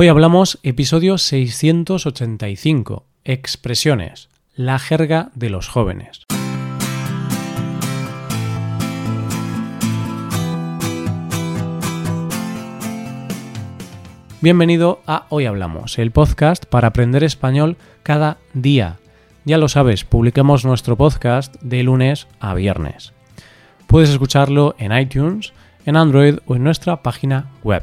Hoy hablamos episodio 685, expresiones, la jerga de los jóvenes. Bienvenido a Hoy Hablamos, el podcast para aprender español cada día. Ya lo sabes, publicamos nuestro podcast de lunes a viernes. Puedes escucharlo en iTunes, en Android o en nuestra página web.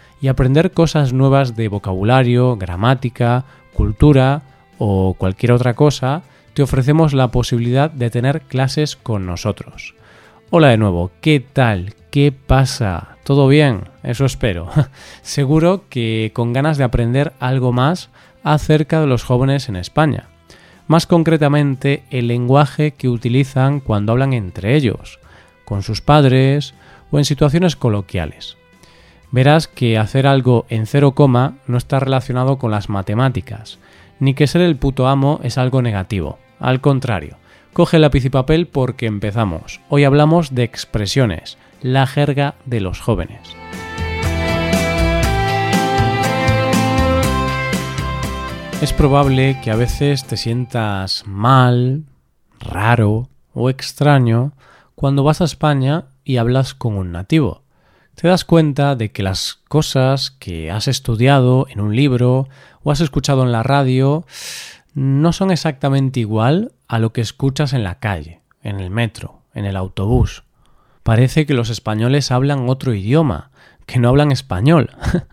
y aprender cosas nuevas de vocabulario, gramática, cultura o cualquier otra cosa, te ofrecemos la posibilidad de tener clases con nosotros. Hola de nuevo, ¿qué tal? ¿Qué pasa? ¿Todo bien? Eso espero. Seguro que con ganas de aprender algo más acerca de los jóvenes en España. Más concretamente, el lenguaje que utilizan cuando hablan entre ellos, con sus padres o en situaciones coloquiales verás que hacer algo en cero coma no está relacionado con las matemáticas, ni que ser el puto amo es algo negativo. Al contrario, coge lápiz y papel porque empezamos. Hoy hablamos de expresiones, la jerga de los jóvenes. Es probable que a veces te sientas mal, raro o extraño cuando vas a España y hablas con un nativo te das cuenta de que las cosas que has estudiado en un libro o has escuchado en la radio no son exactamente igual a lo que escuchas en la calle, en el metro, en el autobús. Parece que los españoles hablan otro idioma, que no hablan español.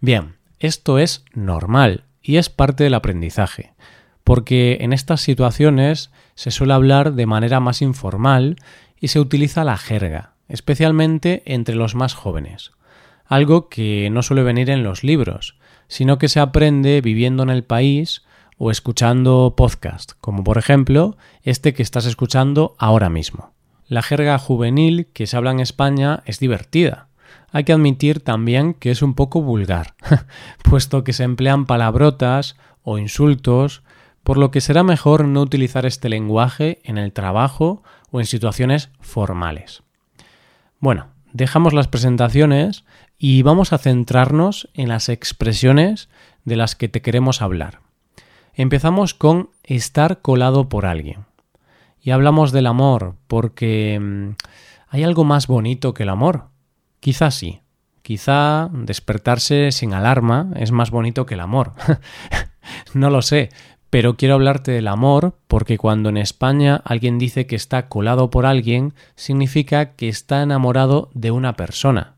Bien, esto es normal y es parte del aprendizaje, porque en estas situaciones se suele hablar de manera más informal y se utiliza la jerga, especialmente entre los más jóvenes, algo que no suele venir en los libros, sino que se aprende viviendo en el país o escuchando podcast, como por ejemplo este que estás escuchando ahora mismo. La jerga juvenil que se habla en España es divertida. Hay que admitir también que es un poco vulgar, puesto que se emplean palabrotas o insultos, por lo que será mejor no utilizar este lenguaje en el trabajo o en situaciones formales. Bueno, dejamos las presentaciones y vamos a centrarnos en las expresiones de las que te queremos hablar. Empezamos con estar colado por alguien. Y hablamos del amor porque mm, hay algo más bonito que el amor. Quizá sí. Quizá despertarse sin alarma es más bonito que el amor. no lo sé, pero quiero hablarte del amor porque cuando en España alguien dice que está colado por alguien, significa que está enamorado de una persona.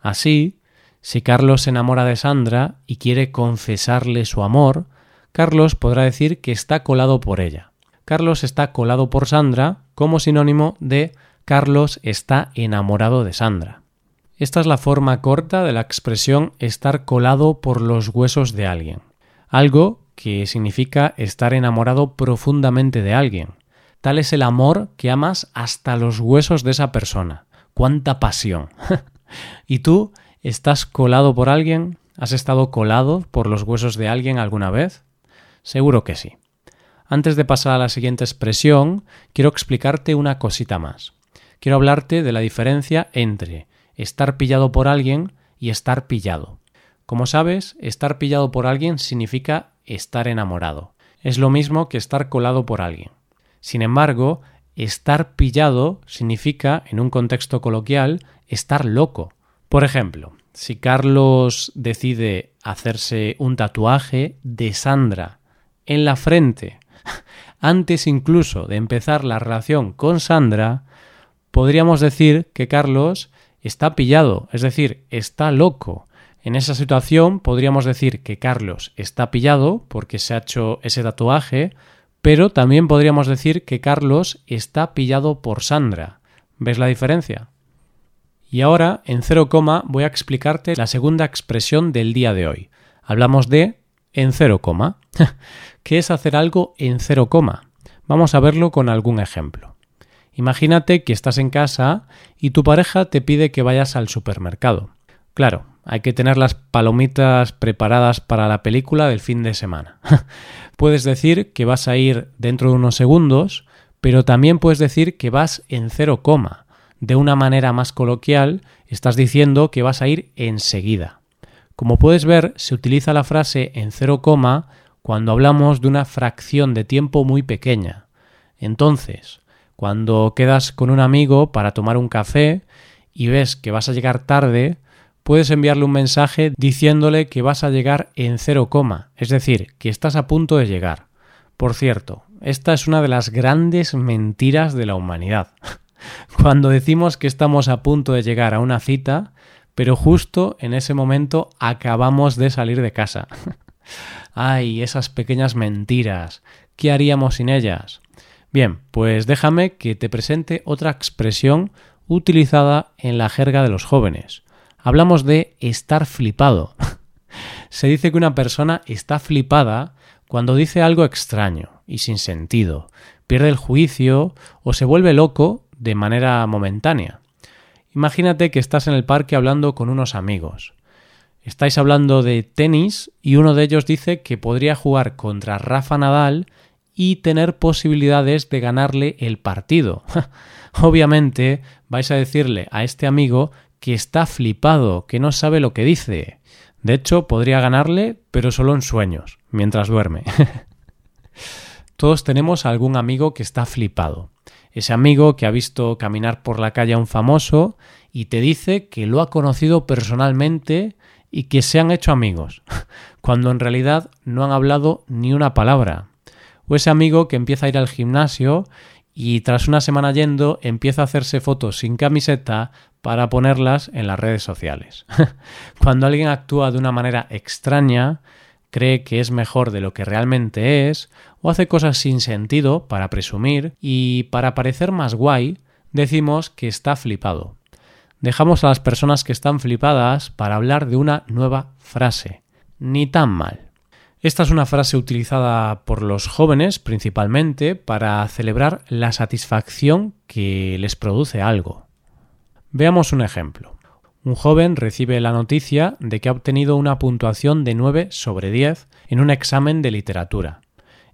Así, si Carlos se enamora de Sandra y quiere confesarle su amor, Carlos podrá decir que está colado por ella. Carlos está colado por Sandra como sinónimo de Carlos está enamorado de Sandra. Esta es la forma corta de la expresión estar colado por los huesos de alguien. Algo que significa estar enamorado profundamente de alguien. Tal es el amor que amas hasta los huesos de esa persona. ¡Cuánta pasión! ¿Y tú estás colado por alguien? ¿Has estado colado por los huesos de alguien alguna vez? Seguro que sí. Antes de pasar a la siguiente expresión, quiero explicarte una cosita más. Quiero hablarte de la diferencia entre estar pillado por alguien y estar pillado. Como sabes, estar pillado por alguien significa estar enamorado. Es lo mismo que estar colado por alguien. Sin embargo, estar pillado significa, en un contexto coloquial, estar loco. Por ejemplo, si Carlos decide hacerse un tatuaje de Sandra en la frente, antes incluso de empezar la relación con Sandra, podríamos decir que Carlos está pillado, es decir, está loco, en esa situación podríamos decir que Carlos está pillado porque se ha hecho ese tatuaje, pero también podríamos decir que Carlos está pillado por Sandra. ¿Ves la diferencia? Y ahora, en cero coma, voy a explicarte la segunda expresión del día de hoy. Hablamos de en cero coma. ¿Qué es hacer algo en cero coma? Vamos a verlo con algún ejemplo. Imagínate que estás en casa y tu pareja te pide que vayas al supermercado. Claro, hay que tener las palomitas preparadas para la película del fin de semana. puedes decir que vas a ir dentro de unos segundos, pero también puedes decir que vas en cero coma. De una manera más coloquial, estás diciendo que vas a ir enseguida. Como puedes ver, se utiliza la frase en cero coma cuando hablamos de una fracción de tiempo muy pequeña. Entonces, cuando quedas con un amigo para tomar un café y ves que vas a llegar tarde, puedes enviarle un mensaje diciéndole que vas a llegar en cero coma, es decir, que estás a punto de llegar. Por cierto, esta es una de las grandes mentiras de la humanidad. Cuando decimos que estamos a punto de llegar a una cita, pero justo en ese momento acabamos de salir de casa. Ay, esas pequeñas mentiras. ¿Qué haríamos sin ellas? Bien, pues déjame que te presente otra expresión utilizada en la jerga de los jóvenes hablamos de estar flipado. Se dice que una persona está flipada cuando dice algo extraño y sin sentido, pierde el juicio o se vuelve loco de manera momentánea. Imagínate que estás en el parque hablando con unos amigos. Estáis hablando de tenis y uno de ellos dice que podría jugar contra Rafa Nadal y tener posibilidades de ganarle el partido. Obviamente vais a decirle a este amigo que está flipado, que no sabe lo que dice. De hecho, podría ganarle, pero solo en sueños, mientras duerme. Todos tenemos algún amigo que está flipado. Ese amigo que ha visto caminar por la calle a un famoso y te dice que lo ha conocido personalmente y que se han hecho amigos, cuando en realidad no han hablado ni una palabra. O ese amigo que empieza a ir al gimnasio y tras una semana yendo empieza a hacerse fotos sin camiseta para ponerlas en las redes sociales. Cuando alguien actúa de una manera extraña, cree que es mejor de lo que realmente es, o hace cosas sin sentido para presumir y para parecer más guay, decimos que está flipado. Dejamos a las personas que están flipadas para hablar de una nueva frase. Ni tan mal. Esta es una frase utilizada por los jóvenes principalmente para celebrar la satisfacción que les produce algo. Veamos un ejemplo. Un joven recibe la noticia de que ha obtenido una puntuación de 9 sobre 10 en un examen de literatura.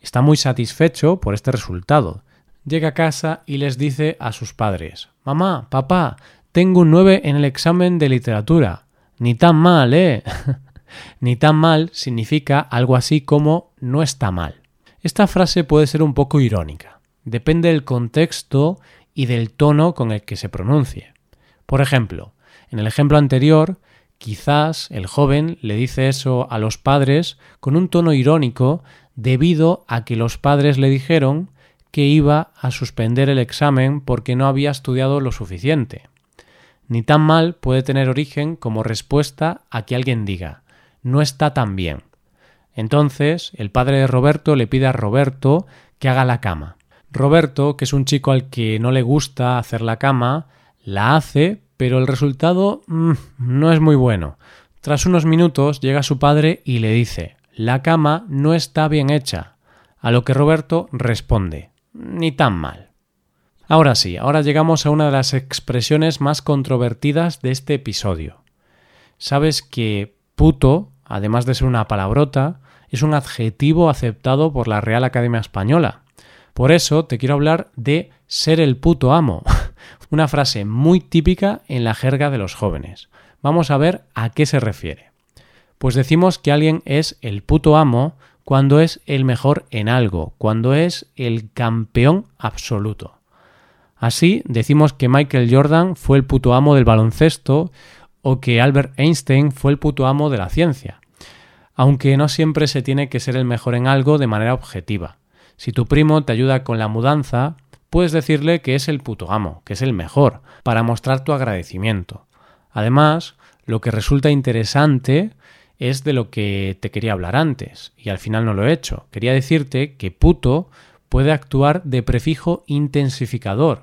Está muy satisfecho por este resultado. Llega a casa y les dice a sus padres Mamá, papá, tengo un 9 en el examen de literatura. Ni tan mal, ¿eh? Ni tan mal significa algo así como no está mal. Esta frase puede ser un poco irónica. Depende del contexto y del tono con el que se pronuncie. Por ejemplo, en el ejemplo anterior, quizás el joven le dice eso a los padres con un tono irónico debido a que los padres le dijeron que iba a suspender el examen porque no había estudiado lo suficiente. Ni tan mal puede tener origen como respuesta a que alguien diga no está tan bien. Entonces el padre de Roberto le pide a Roberto que haga la cama. Roberto, que es un chico al que no le gusta hacer la cama, la hace, pero el resultado mm, no es muy bueno. Tras unos minutos llega su padre y le dice La cama no está bien hecha. A lo que Roberto responde Ni tan mal. Ahora sí, ahora llegamos a una de las expresiones más controvertidas de este episodio. Sabes que puto, además de ser una palabrota, es un adjetivo aceptado por la Real Academia Española. Por eso te quiero hablar de ser el puto amo. una frase muy típica en la jerga de los jóvenes. Vamos a ver a qué se refiere. Pues decimos que alguien es el puto amo cuando es el mejor en algo, cuando es el campeón absoluto. Así decimos que Michael Jordan fue el puto amo del baloncesto o que Albert Einstein fue el puto amo de la ciencia. Aunque no siempre se tiene que ser el mejor en algo de manera objetiva. Si tu primo te ayuda con la mudanza, puedes decirle que es el puto amo, que es el mejor, para mostrar tu agradecimiento. Además, lo que resulta interesante es de lo que te quería hablar antes, y al final no lo he hecho. Quería decirte que puto puede actuar de prefijo intensificador.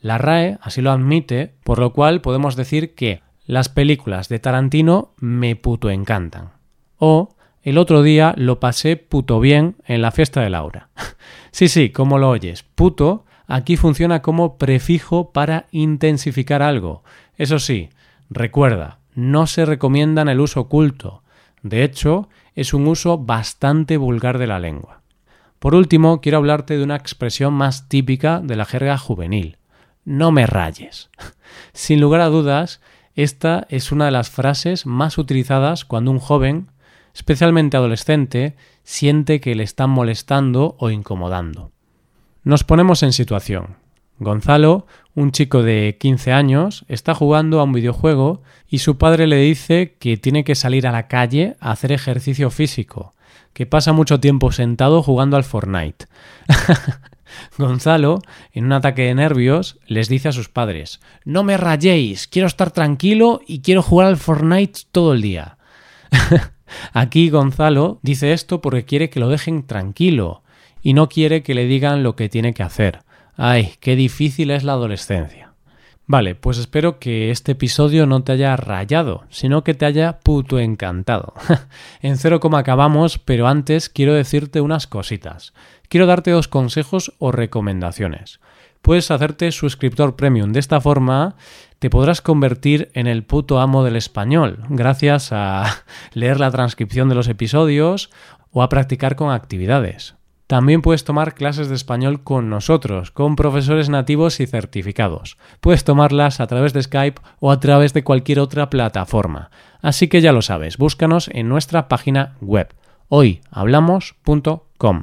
La RAE así lo admite, por lo cual podemos decir que las películas de Tarantino me puto encantan. O el otro día lo pasé puto bien en la fiesta de Laura. sí, sí, como lo oyes, puto aquí funciona como prefijo para intensificar algo. Eso sí, recuerda, no se recomienda el uso oculto. De hecho, es un uso bastante vulgar de la lengua. Por último, quiero hablarte de una expresión más típica de la jerga juvenil. No me rayes. Sin lugar a dudas, esta es una de las frases más utilizadas cuando un joven, especialmente adolescente, siente que le están molestando o incomodando. Nos ponemos en situación. Gonzalo, un chico de 15 años, está jugando a un videojuego y su padre le dice que tiene que salir a la calle a hacer ejercicio físico, que pasa mucho tiempo sentado jugando al Fortnite. Gonzalo, en un ataque de nervios, les dice a sus padres No me rayéis, quiero estar tranquilo y quiero jugar al Fortnite todo el día. Aquí Gonzalo dice esto porque quiere que lo dejen tranquilo y no quiere que le digan lo que tiene que hacer. Ay, qué difícil es la adolescencia. Vale, pues espero que este episodio no te haya rayado, sino que te haya puto encantado. en cero coma acabamos, pero antes quiero decirte unas cositas. Quiero darte dos consejos o recomendaciones. Puedes hacerte suscriptor premium. De esta forma te podrás convertir en el puto amo del español, gracias a leer la transcripción de los episodios o a practicar con actividades. También puedes tomar clases de español con nosotros, con profesores nativos y certificados. Puedes tomarlas a través de Skype o a través de cualquier otra plataforma. Así que ya lo sabes, búscanos en nuestra página web hoyhablamos.com.